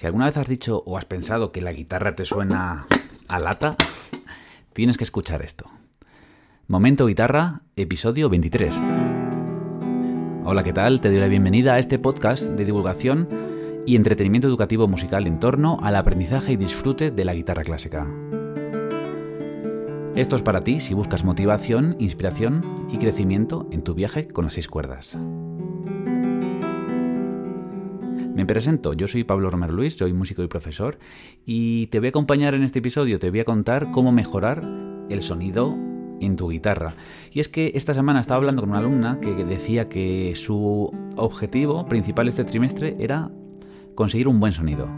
Si alguna vez has dicho o has pensado que la guitarra te suena a lata, tienes que escuchar esto. Momento Guitarra, episodio 23. Hola, ¿qué tal? Te doy la bienvenida a este podcast de divulgación y entretenimiento educativo musical en torno al aprendizaje y disfrute de la guitarra clásica. Esto es para ti si buscas motivación, inspiración y crecimiento en tu viaje con las seis cuerdas. Me presento, yo soy Pablo Romero Luis, soy músico y profesor y te voy a acompañar en este episodio, te voy a contar cómo mejorar el sonido en tu guitarra. Y es que esta semana estaba hablando con una alumna que decía que su objetivo principal este trimestre era conseguir un buen sonido.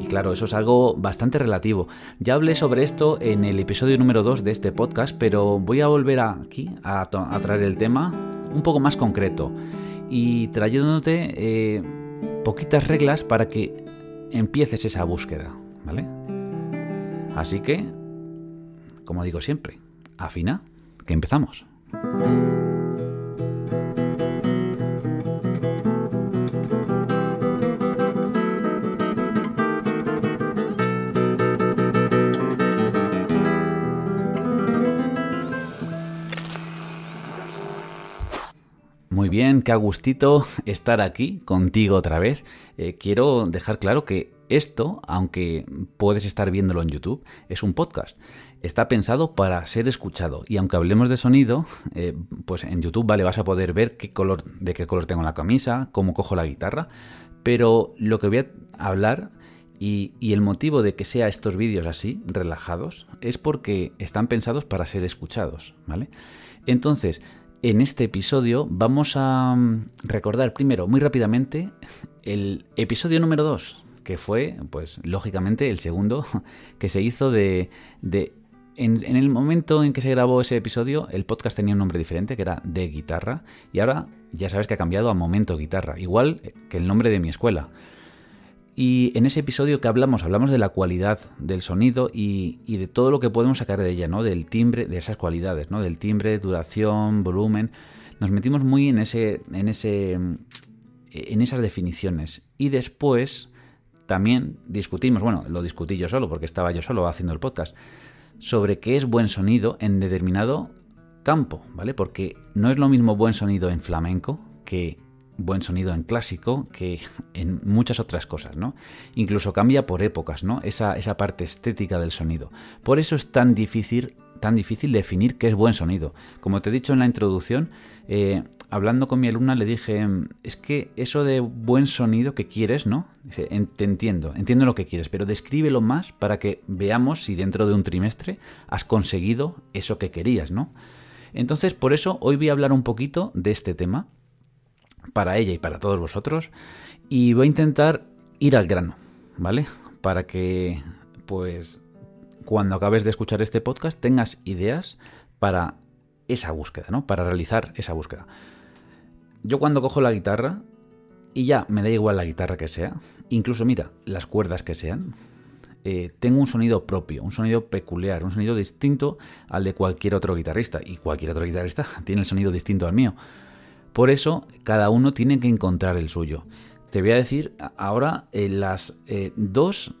Y claro, eso es algo bastante relativo. Ya hablé sobre esto en el episodio número 2 de este podcast, pero voy a volver aquí a, traer el tema un poco más concreto y trayéndote eh, poquitas reglas para que empieces esa búsqueda, ¿vale? Así que, como digo siempre, afina, que empezamos. Bien, qué gustito estar aquí contigo otra vez. Eh, quiero dejar claro que esto, aunque puedes estar viéndolo en YouTube, es un podcast. Está pensado para ser escuchado. Y aunque hablemos de sonido, eh, pues en YouTube vale, vas a poder ver qué color, de qué color tengo la camisa, cómo cojo la guitarra. Pero lo que voy a hablar y, y, el motivo de que sea estos vídeos así, relajados, es porque están pensados para ser escuchados, ¿vale? Entonces, en este episodio vamos a mm, recordar primero, muy rápidamente, el episodio número 2, que fue, pues, lógicamente, el segundo que se hizo de... de en, en, el momento en que se grabó ese episodio, el podcast tenía un nombre diferente, que era De Guitarra, y ahora ya sabes que ha cambiado a Momento Guitarra, igual que el nombre de mi escuela. Y en ese episodio que hablamos, hablamos de la cualidad del sonido y, de todo lo que podemos sacar de ella, ¿no? Del timbre, de esas cualidades, ¿no? Del timbre, duración, volumen. Nos metimos muy en ese. en ese. en esas definiciones. Y después también discutimos, bueno, lo discutí yo solo, porque estaba yo solo haciendo el podcast, sobre qué es buen sonido en determinado campo, ¿vale? Porque no es lo mismo buen sonido en flamenco que buen sonido en clásico que en muchas otras cosas, ¿no? Incluso cambia por épocas, ¿no? Esa, esa parte estética del sonido. Por eso es tan difícil, tan difícil definir qué es buen sonido. Como te he dicho en la introducción, eh, hablando con mi alumna le dije, es que eso de buen sonido que quieres, ¿no? Te entiendo, entiendo lo que quieres, pero descríbelo más para que veamos si dentro de un trimestre has conseguido eso que querías, ¿no? Entonces, por eso hoy voy a hablar un poquito de este tema para ella y para todos vosotros. Y voy a intentar ir al grano, ¿vale? Para que, pues, cuando acabes de escuchar este podcast tengas ideas para esa búsqueda, ¿no? Para realizar esa búsqueda. Yo cuando cojo la guitarra, y ya me da igual la guitarra que sea, incluso mira, las cuerdas que sean, eh, tengo un sonido propio, un sonido peculiar, un sonido distinto al de cualquier otro guitarrista. Y cualquier otro guitarrista tiene el sonido distinto al mío. Por eso, cada uno tiene que encontrar el suyo. Te voy a decir ahora eh, las eh, dos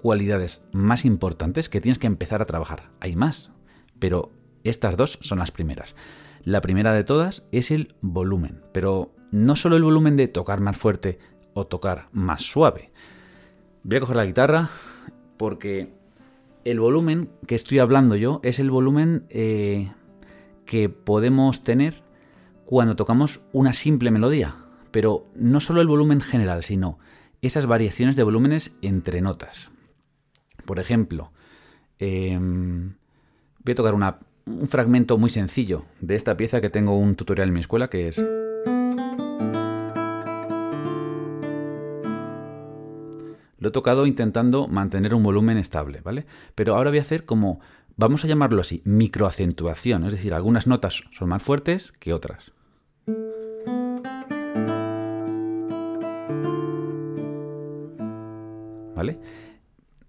cualidades más importantes que tienes que empezar a trabajar. Hay más, pero estas dos son las primeras. La primera de todas es el volumen, pero no solo el volumen de tocar más fuerte o tocar más suave. Voy a coger la guitarra porque el volumen que estoy hablando yo es el volumen eh, que podemos tener cuando tocamos una simple melodía, pero no solo el volumen general, sino esas variaciones de volúmenes entre notas. Por ejemplo, em, voy a tocar un fragmento muy sencillo de esta pieza que tengo un tutorial en mi escuela que es... Lo he tocado intentando mantener un volumen estable, ¿vale? Pero ahora voy a hacer como, vamos a llamarlo así, microacentuación, es decir, algunas notas son más fuertes que otras. ¿vale?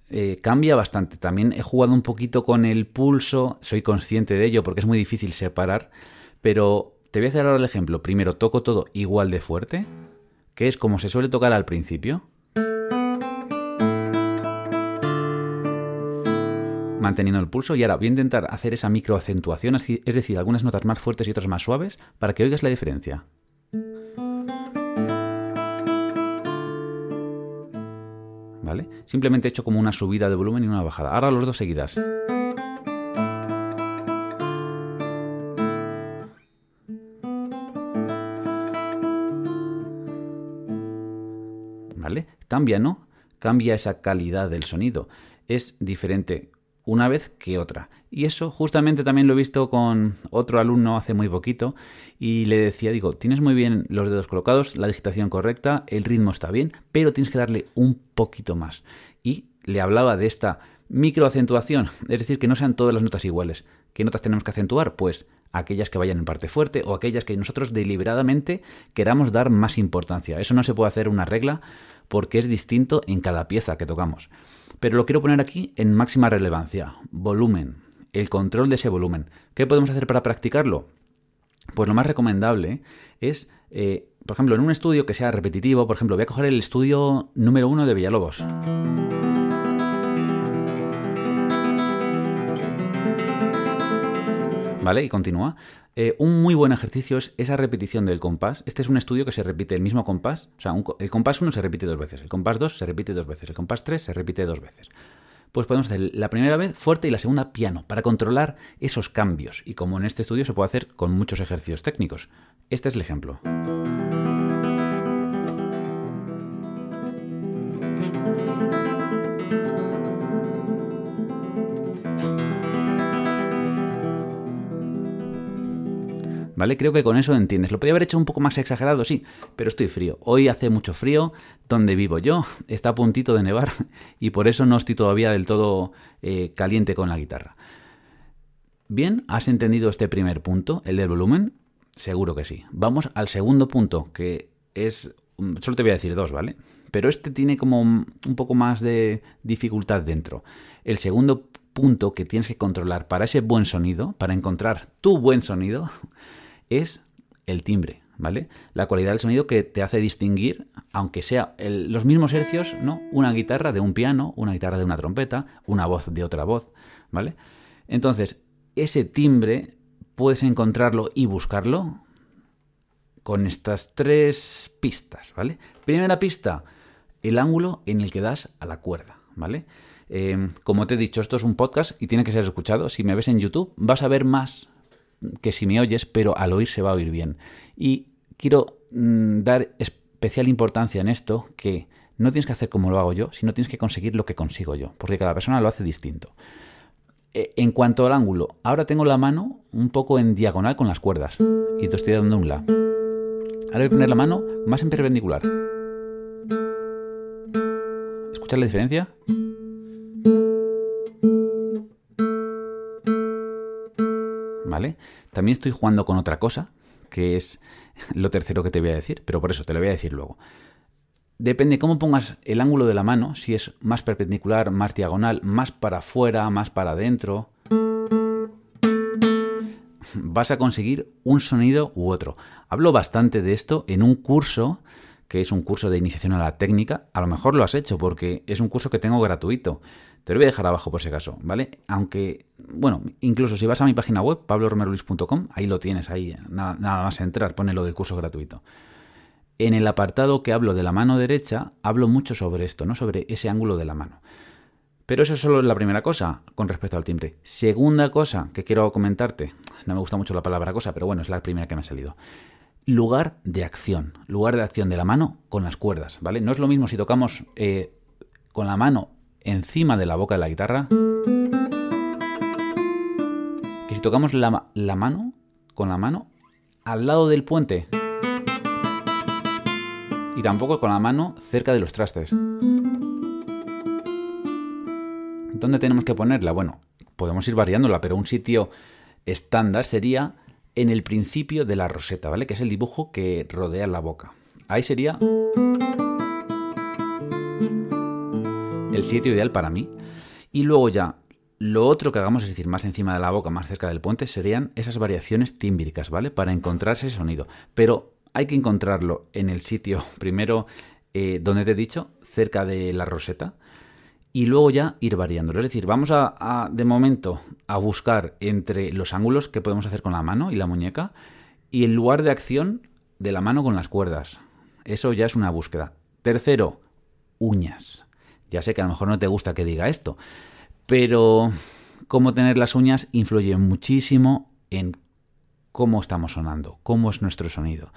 Eh, cambia bastante. También he jugado un poquito con el pulso, soy consciente de ello porque es muy difícil separar, pero te voy a hacer ahora el ejemplo. Primero toco todo igual de fuerte, que es como se suele tocar al principio. manteniendo el pulso y ahora voy a intentar hacer esa microacentuación, es decir, algunas notas más fuertes y otras más suaves, para que oigas la diferencia. ¿Vale? Simplemente he hecho como una subida de volumen y una bajada. Ahora los dos seguidas. ¿Vale? Cambia, ¿no? Cambia esa calidad del sonido. Es diferente una vez que otra. Y eso justamente también lo he visto con otro alumno hace muy poquito y le decía, digo, tienes muy bien los dedos colocados, la digitación correcta, el ritmo está bien, pero tienes que darle un poquito más. Y le hablaba de esta microacentuación, es decir, que no sean todas las notas iguales. ¿Qué notas tenemos que acentuar? Pues aquellas que vayan en parte fuerte o aquellas que nosotros deliberadamente queramos dar más importancia. Eso no se puede hacer una regla porque es distinto en cada pieza que tocamos. Pero lo quiero poner aquí en máxima relevancia. Volumen, el control de ese volumen. ¿Qué podemos hacer para practicarlo? Pues lo más recomendable es, eh, por ejemplo, en un estudio que sea repetitivo, por ejemplo, voy a coger el estudio número uno de Villalobos. ¿Vale? Y continúa. Eh, un muy buen ejercicio es esa repetición del compás. Este es un estudio que se repite el mismo compás. O sea, el compás 1 se repite dos veces, el compás 2 se repite dos veces, el compás 3 se repite dos veces. Pues podemos hacer la primera vez fuerte y la segunda piano para controlar esos cambios. Y como en este estudio se puede hacer con muchos ejercicios técnicos. Este es el ejemplo. Creo que con eso entiendes. Lo podría haber hecho un poco más exagerado, sí, pero estoy frío. Hoy hace mucho frío, donde vivo yo está a puntito de nevar y por eso no estoy todavía del todo eh, caliente con la guitarra. Bien, ¿has entendido este primer punto, el del volumen? Seguro que sí. Vamos al segundo punto, que es... Mm, solo te voy a decir dos, ¿vale? Pero este tiene como un poco más de dificultad dentro. El segundo punto que tienes que controlar para ese buen sonido, para encontrar tu buen sonido, es el timbre, ¿vale? La cualidad del sonido que te hace distinguir, aunque sea los mismos hercios, ¿no? Una guitarra de un piano, una guitarra de una trompeta, una voz de otra voz, ¿vale? Entonces, ese timbre puedes encontrarlo y buscarlo con estas tres pistas, ¿vale? Primera pista, el ángulo en el que das a la cuerda, ¿vale? Eh, como te he dicho, esto es un podcast y tiene que ser escuchado. Si me ves en YouTube, vas a ver más que si me oyes, pero al oír se va a oír bien. Y quiero mm, dar especial importancia en esto, que no tienes que hacer como lo hago yo, sino tienes que conseguir lo que consigo yo, porque cada persona lo hace distinto. E, en cuanto al ángulo, ahora tengo la mano un poco en diagonal con las cuerdas y te estoy dando un la. Ahora voy a poner la mano más en perpendicular. ¿Escuchas la diferencia? También estoy jugando con otra cosa, que es lo tercero que te voy a decir, pero por eso te lo voy a decir luego. Depende cómo pongas el ángulo de la mano, si es más perpendicular, más diagonal, más para afuera, más para adentro, vas a conseguir un sonido u otro. Hablo bastante de esto en un curso que es un curso de iniciación a la técnica. A lo mejor lo has hecho porque es un curso que tengo gratuito. Te lo voy a dejar abajo por si acaso, ¿vale? Aunque, bueno, incluso si vas a mi página web, pabloromeroluis.com, ahí lo tienes, ahí nada, más entrar, pone lo del curso gratuito. En el apartado que hablo de la mano derecha, hablo mucho sobre esto, ¿no? Sobre ese ángulo de la mano. Pero eso es solo la primera cosa con respecto al timbre. Segunda cosa que quiero comentarte, no me gusta mucho la palabra cosa, pero bueno, es la primera que me ha salido. Lugar de acción, lugar de acción de la mano con las cuerdas, ¿vale? No es lo mismo si tocamos eh, con la mano encima de la boca de la guitarra que si tocamos la, mano con la mano al lado del puente y tampoco con la mano cerca de los trastes. ¿Dónde tenemos que ponerla? Bueno, podemos ir variándola, pero un sitio estándar sería en el principio de la roseta, ¿vale? Que es el dibujo que rodea la boca. Ahí sería el sitio ideal para mí. Y luego ya, lo otro que hagamos, es decir, más encima de la boca, más cerca del puente, serían esas variaciones tímbricas, ¿vale? Para encontrar ese sonido. Pero hay que encontrarlo en el sitio, primero, eh, donde te he dicho, cerca de la roseta. y luego ya ir variándolo. Es decir, vamos a, de momento a buscar entre los ángulos que podemos hacer con la mano y la muñeca y el lugar de acción de la mano con las cuerdas. Eso ya es una búsqueda. Tercero, uñas. Ya sé que a lo mejor no te gusta que diga esto, pero cómo tener las uñas influye muchísimo en cómo estamos sonando, cómo es nuestro sonido.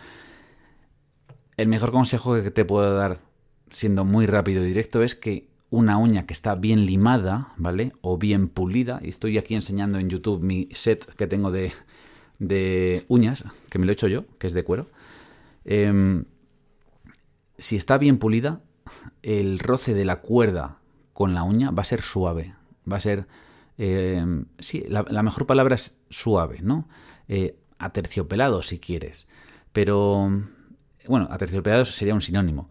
El mejor consejo que te puedo dar, siendo muy rápido y directo, es que una uña que está bien limada, ¿vale? O bien pulida. Y estoy aquí enseñando en YouTube mi set que tengo de, de uñas, que me lo he hecho yo, que es de cuero. Em, si está bien pulida, el roce de la cuerda con la uña va a ser suave. Va a ser. Em, sí, la, mejor palabra es suave, ¿no? Eh, aterciopelado, si quieres. Pero. Bueno, aterciopelado sería un sinónimo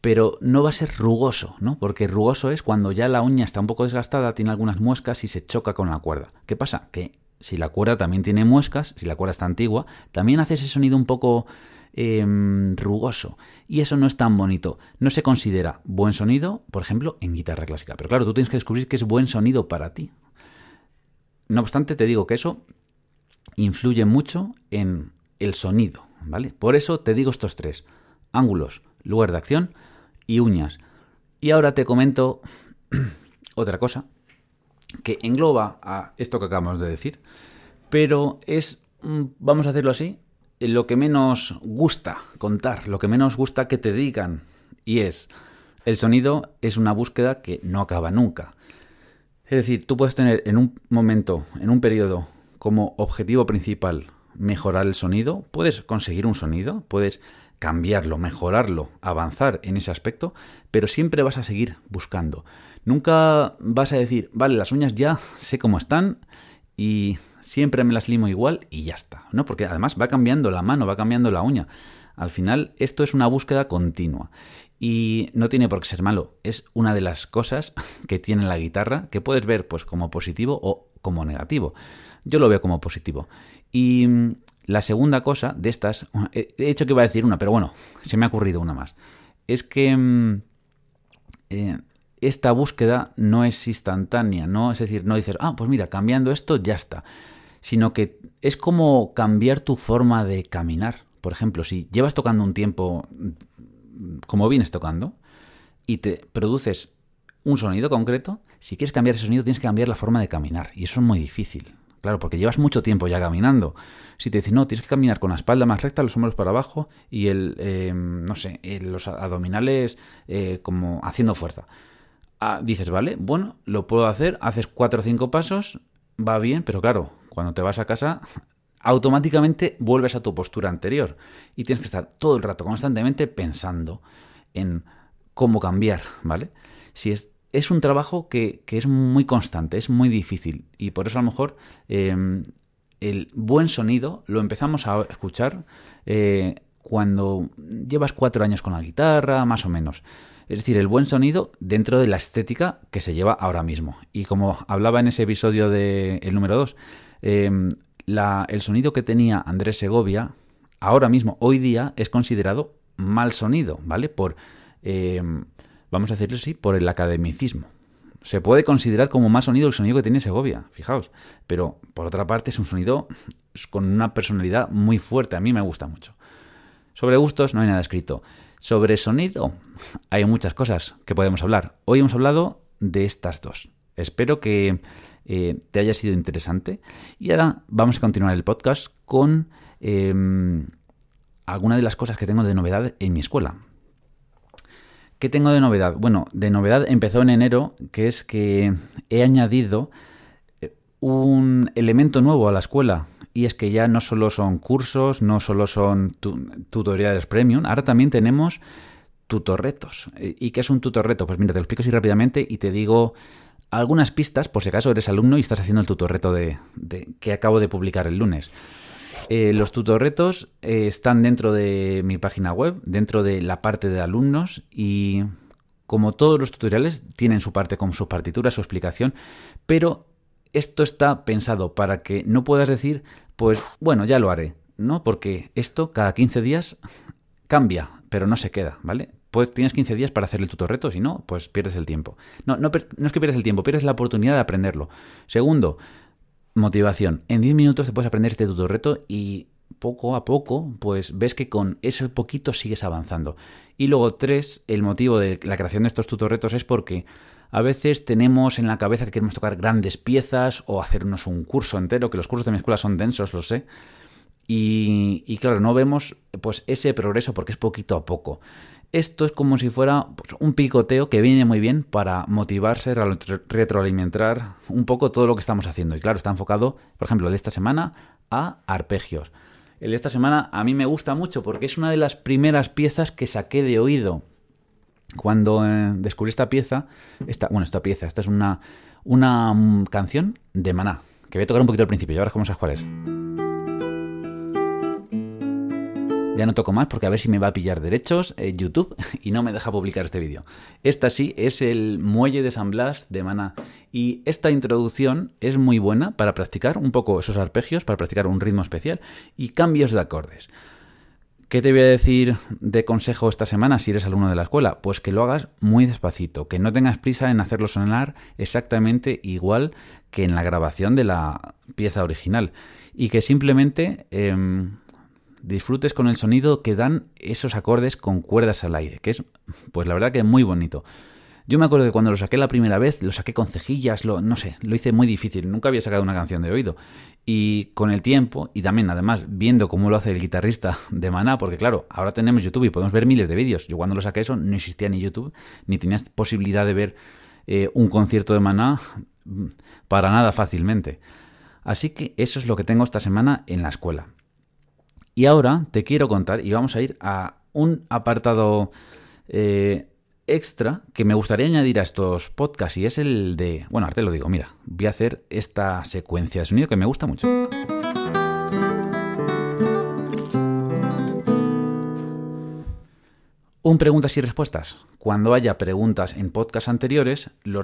pero no va a ser rugoso, ¿no? Porque rugoso es cuando ya la uña está un poco desgastada, tiene algunas muescas y se choca con la cuerda. ¿Qué pasa? Que si la cuerda también tiene muescas, si la cuerda está antigua, también hace ese sonido un poco em, rugoso. Y eso no es tan bonito. No se considera buen sonido, por ejemplo, en guitarra clásica. Pero claro, tú tienes que descubrir qué es buen sonido para ti. No obstante, te digo que eso influye mucho en el sonido, ¿vale? Por eso te digo estos tres. Ángulos, lugar de acción y uñas. Y ahora te comento otra cosa que engloba a esto que acabamos de decir, pero es, mm, vamos a decirlo así, lo que menos gusta contar, lo que menos gusta que te digan, y es, el sonido es una búsqueda que no acaba nunca. Es decir, tú puedes tener en un momento, en un periodo, como objetivo principal mejorar el sonido, puedes conseguir un sonido, puedes cambiarlo, mejorarlo, avanzar en ese aspecto, pero siempre vas a seguir buscando. Nunca vas a decir, vale, las uñas ya sé cómo están y siempre me las limo igual y ya está, ¿no? Porque además va cambiando la mano, va cambiando la uña. Al final, esto es una búsqueda continua. Y no tiene por qué ser malo. Es una de las cosas que tiene la guitarra que puedes ver pues como positivo o como negativo. Yo lo veo como positivo. Y la segunda cosa de estas, he hecho que iba a decir una, pero bueno, se me ha ocurrido una más. Es que mm, eh, esta búsqueda no es instantánea, ¿no? Es decir, no dices, ah, pues mira, cambiando esto ya está. Sino que es como cambiar tu forma de caminar. Por ejemplo, si llevas tocando un tiempo como vienes tocando y te produces un sonido concreto, si quieres cambiar ese sonido tienes que cambiar la forma de caminar. Y eso es muy difícil. Claro, porque llevas mucho tiempo ya caminando. Si te dicen, no, tienes que caminar con la espalda más recta, los hombros para abajo y el, em, no sé, los abdominales eh, como haciendo fuerza. Dices, vale, bueno, lo puedo hacer, haces cuatro o cinco pasos, va bien, pero claro, cuando te vas a casa, automáticamente vuelves a tu postura anterior y tienes que estar todo el rato, constantemente pensando en cómo cambiar, ¿vale? Si es es un trabajo que, es muy constante, es muy difícil y por eso a lo mejor em, el buen sonido lo empezamos a escuchar eh, cuando llevas cuatro años con la guitarra, más o menos. Es decir, el buen sonido dentro de la estética que se lleva ahora mismo. Y como hablaba en ese episodio del el número 2, em, el sonido que tenía Andrés Segovia, ahora mismo, hoy día, es considerado mal sonido, ¿vale? Por em, vamos a decirlo así, por el academicismo. Se puede considerar como más sonido el sonido que tiene Segovia, fijaos. Pero por otra parte es un sonido con una personalidad muy fuerte, a mí me gusta mucho. Sobre gustos no hay nada escrito. Sobre sonido hay muchas cosas que podemos hablar. Hoy hemos hablado de estas dos. Espero que eh, te haya sido interesante. Y ahora vamos a continuar el podcast con eh, alguna de las cosas que tengo de novedad en mi escuela. ¿Qué tengo de novedad? Bueno, de novedad empezó en enero, que es que he añadido un elemento nuevo a la escuela. Y es que ya no solo son cursos, no solo son tutoriales premium, ahora también tenemos tutorretos. ¿Y qué es un tutorreto? Pues mira, te lo explico así rápidamente y te digo algunas pistas por si acaso eres alumno y estás haciendo el tutorreto de, de que acabo de publicar el lunes. Eh, los tutorretos eh, están dentro de mi página web, dentro de la parte de alumnos y como todos los tutoriales tienen su parte con su partitura, su explicación, pero esto está pensado para que no puedas decir, pues bueno, ya lo haré, ¿no? Porque esto cada 15 días cambia, pero no se queda, ¿vale? pues tienes 15 días para hacer el tutorreto, si no, pues pierdes el tiempo. No, no, no es que pierdes el tiempo, pierdes la oportunidad de aprenderlo. Segundo, motivación. En 10 minutos te puedes aprender este tutorreto y poco a poco, pues ves que con ese poquito sigues avanzando. Y luego, tres, el motivo de la creación de estos tutorretos es porque a veces tenemos en la cabeza que queremos tocar grandes piezas o hacernos un curso entero, que los cursos de mi escuela son densos, lo sé. Y, claro, no vemos pues ese progreso porque es poquito a poco. Esto es como si fuera pues, un picoteo que viene muy bien para motivarse, retroalimentar un poco todo lo que estamos haciendo. Y claro, está enfocado, por ejemplo, de esta semana a arpegios. El de esta semana a mí me gusta mucho porque es una de las primeras piezas que saqué de oído. Cuando eh, descubrí esta pieza, esta, bueno, esta pieza, esta es una, una mm, canción de Maná, que voy a tocar un poquito al principio, ya verás cómo sabes cuál es. Ya no toco más porque a ver si me va a pillar derechos en YouTube y no me deja publicar este vídeo. Esta sí es el muelle de San Blas de Maná. Y esta introducción es muy buena para practicar un poco esos arpegios, para practicar un ritmo especial y cambios de acordes. ¿Qué te voy a decir de consejo esta semana si eres alumno de la escuela? Pues que lo hagas muy despacito, que no tengas prisa en hacerlo sonar exactamente igual que en la grabación de la pieza original y que simplemente em, disfrutes con el sonido que dan esos acordes con cuerdas al aire, que es, pues la verdad que es muy bonito. Yo me acuerdo que cuando lo saqué la primera vez, lo saqué con cejillas, lo, no sé, lo hice muy difícil, nunca había sacado una canción de oído. Y con el tiempo, y también además viendo cómo lo hace el guitarrista de Maná, porque claro, ahora tenemos YouTube y podemos ver miles de vídeos. Yo cuando lo saqué eso no existía ni YouTube, ni tenías posibilidad de ver eh, un concierto de Maná mm, para nada fácilmente. Así que eso es lo que tengo esta semana en la escuela. Y ahora te quiero contar, y vamos a ir a un apartado eh, extra que me gustaría añadir a estos podcasts, y es el de, bueno, ahora lo digo, mira, voy a hacer esta secuencia de sonido que me gusta mucho. Un preguntas y respuestas. Cuando haya preguntas en podcasts anteriores, lo,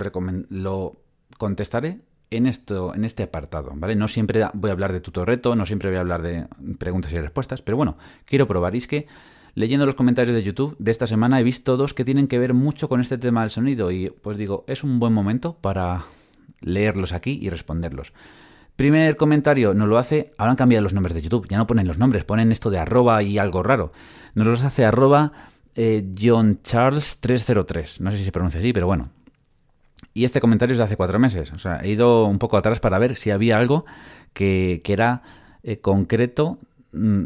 lo contestaré en, esto, en este apartado, ¿vale? No siempre voy a hablar de tutorreto, no siempre voy a hablar de preguntas y respuestas, pero bueno, quiero probar. Que leyendo los comentarios de YouTube de esta semana he visto dos que tienen que ver mucho con este tema del sonido y pues digo, es un buen momento para leerlos aquí y responderlos. Primer comentario, nos lo hace, ahora han cambiado los nombres de YouTube, ya no ponen los nombres, ponen esto de arroba y algo raro. Nos los hace arroba eh, John Charles 303, no sé si se pronuncia así, pero bueno, y este comentario es de hace cuatro meses. O sea, he ido un poco atrás para ver si había algo que, era eh, concreto mm,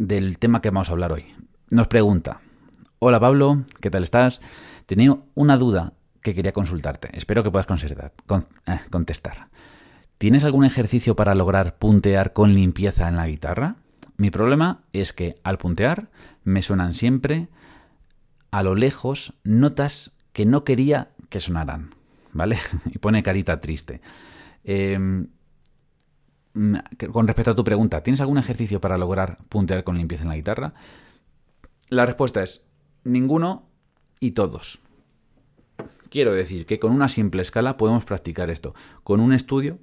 del tema que vamos a hablar hoy. Nos pregunta, hola Pablo, ¿qué tal estás? Tenía una duda que quería consultarte. Espero que puedas eh, contestar. ¿Tienes algún ejercicio para lograr puntear con limpieza en la guitarra? Mi problema es que al puntear me suenan siempre a lo lejos notas que no quería que sonaran. ¿vale? y pone carita triste. Em, con respecto a tu pregunta, ¿tienes algún ejercicio para lograr puntear con limpieza en la guitarra? La respuesta es ninguno y todos. Quiero decir que con una simple escala podemos practicar esto. Con un estudio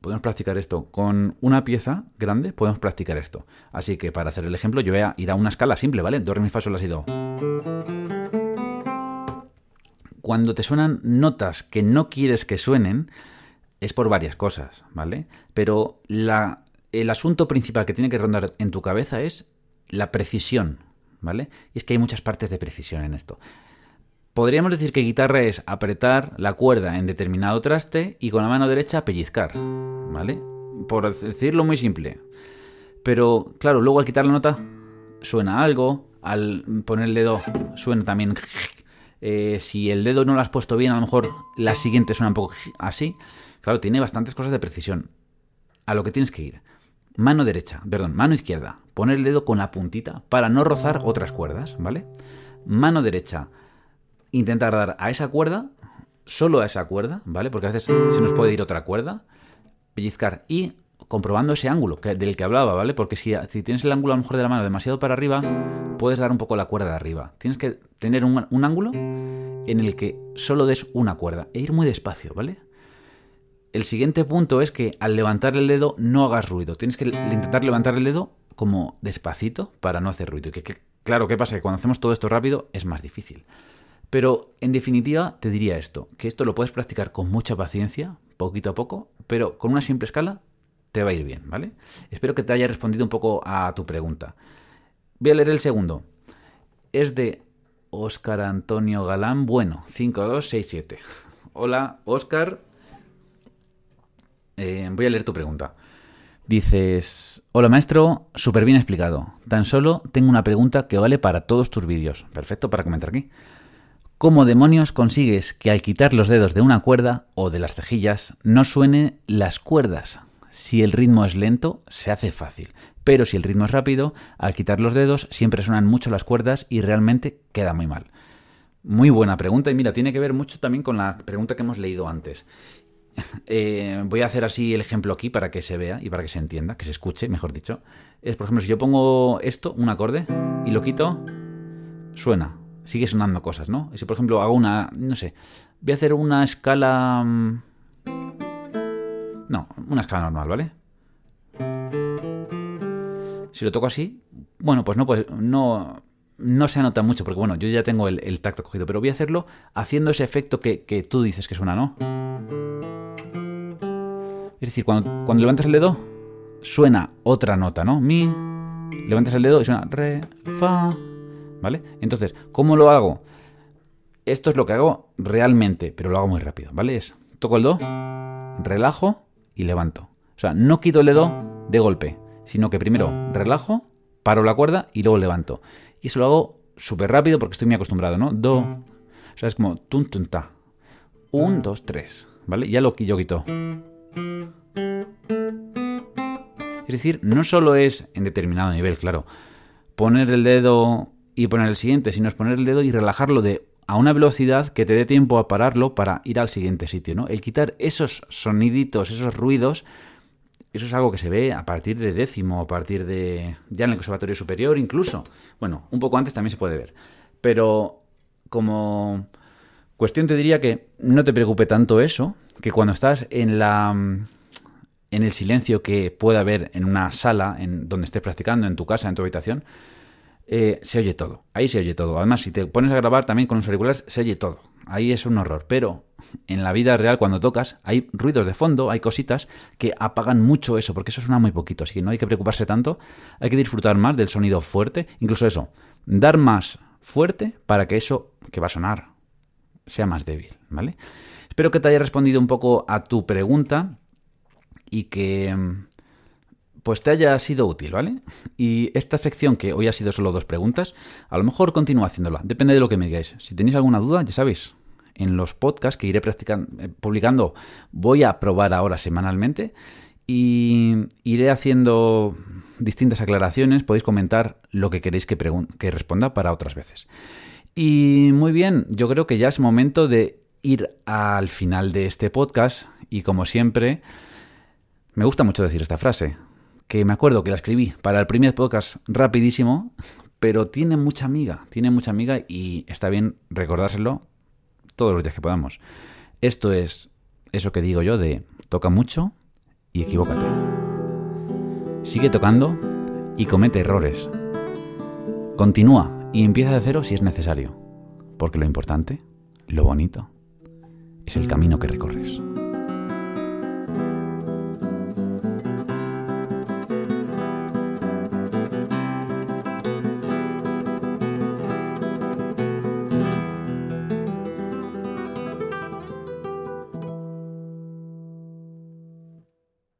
podemos practicar esto. Con una pieza grande podemos practicar esto. Así que para hacer el ejemplo yo voy a ir a una escala simple, ¿vale? Do, re, mi, fa, sol, la, si, do cuando te suenan notas que no quieres que suenen, es por varias cosas, ¿vale? Pero la, el asunto principal que tiene que rondar en tu cabeza es la precisión, ¿vale? Y es que hay muchas partes de precisión en esto. Podríamos decir que guitarra es apretar la cuerda en determinado traste y con la mano derecha pellizcar, ¿vale? Por decirlo muy simple. Pero claro, luego al quitar la nota suena algo, al poner el dedo suena también eh, si el dedo no lo has puesto bien, a lo mejor la siguiente suena un poco así. Claro, tiene bastantes cosas de precisión. A lo que tienes que ir. Mano derecha, perdón, mano izquierda. Poner el dedo con la puntita para no rozar otras cuerdas, ¿vale? Mano derecha. Intentar dar a esa cuerda, solo a esa cuerda, ¿vale? Porque a veces se nos puede ir otra cuerda. Pellizcar y comprobando ese ángulo del que hablaba, ¿vale? Porque si, si, tienes el ángulo a lo mejor de la mano demasiado para arriba, puedes dar un poco la cuerda de arriba. Tienes que tener un, un ángulo en el que solo des una cuerda e ir muy despacio, ¿vale? El siguiente punto es que al levantar el dedo no hagas ruido. Tienes que intentar levantar el dedo como despacito para no hacer ruido. Y que, Claro, ¿qué pasa? Que cuando hacemos todo esto rápido es más difícil. Pero en definitiva te diría esto, que esto lo puedes practicar con mucha paciencia, poquito a poco, pero con una simple escala te va a ir bien, ¿vale? Espero que te haya respondido un poco a tu pregunta. Voy a leer el segundo. Es de Óscar Antonio Galán Bueno, 5267. Hola, Óscar. Eh, voy a leer tu pregunta. Dices, hola maestro, súper bien explicado. Tan solo tengo una pregunta que vale para todos tus vídeos. Perfecto para comentar aquí. ¿Cómo demonios consigues que al quitar los dedos de una cuerda o de las cejillas no suenen las cuerdas? Si el ritmo es lento, se hace fácil. Pero si el ritmo es rápido, al quitar los dedos siempre suenan mucho las cuerdas y realmente queda muy mal. Muy buena pregunta y mira, tiene que ver mucho también con la pregunta que hemos leído antes. Eh, voy a hacer así el ejemplo aquí para que se vea y para que se entienda, que se escuche, mejor dicho. Es, por ejemplo, si yo pongo esto, un acorde, y lo quito, suena sigue sonando cosas, ¿no? Si por ejemplo hago una, no sé, voy a hacer una escala... Mm, no, una escala normal, ¿vale? Si lo toco así, bueno, pues no, pues no, no se anota mucho, porque bueno, yo ya tengo el, tacto cogido, pero voy a hacerlo haciendo ese efecto que, que, tú dices que suena, ¿no? Es decir, cuando, levantas el dedo, suena otra nota, ¿no? Mi, levantas el dedo y suena re, fa, ¿vale? Entonces, ¿cómo lo hago? Esto es lo que hago realmente, pero lo hago muy rápido, ¿vale? Es toco el do, relajo y levanto. O sea, no quito el dedo de golpe, sino que primero relajo, paro la cuerda y luego levanto. Y eso lo hago súper rápido porque estoy muy acostumbrado, ¿no? Do. O sea, es como tun tun ta. Un, dos, tres. ¿Vale? Ya lo quito. Es decir, no solo es en determinado nivel, claro. Poner el dedo y poner el siguiente, sino es poner el dedo y relajarlo de a una velocidad que te dé tiempo a pararlo para ir al siguiente sitio, ¿no? El quitar esos soniditos, esos ruidos, eso es algo que se ve a partir de décimo, a partir de ya en el conservatorio superior incluso. Bueno, un poco antes también se puede ver. Pero como cuestión te diría que no te preocupe tanto eso, que cuando estás en la en el silencio que pueda haber en una sala, en donde estés practicando, en tu casa, en tu habitación, eh, se oye todo. Ahí se oye todo. Además, si te pones a grabar también con los auriculares, se oye todo. Ahí es un horror. Pero en la vida real, cuando tocas, hay ruidos de fondo, hay cositas que apagan mucho eso, porque eso suena muy poquito. Así que no hay que preocuparse tanto. Hay que disfrutar más del sonido fuerte. Incluso eso, dar más fuerte para que eso que va a sonar sea más débil. ¿Vale? Espero que te haya respondido un poco a tu pregunta y que pues te haya sido útil, ¿vale? Y esta sección, que hoy ha sido solo dos preguntas, a lo mejor continúo haciéndola, depende de lo que me digáis. Si tenéis alguna duda, ya sabéis, en los podcasts que iré eh, publicando, voy a probar ahora semanalmente y iré haciendo distintas aclaraciones, podéis comentar lo que queréis que, que responda para otras veces. Y muy bien, yo creo que ya es momento de ir al final de este podcast y como siempre, me gusta mucho decir esta frase, que me acuerdo que la escribí para el primer podcast rapidísimo, pero tiene mucha amiga, tiene mucha amiga y está bien recordárselo todos los días que podamos. Esto es eso que digo yo de toca mucho y equivócate. Sigue tocando y comete errores. Continúa y empieza de cero si es necesario, porque lo importante, lo bonito, es el camino que recorres.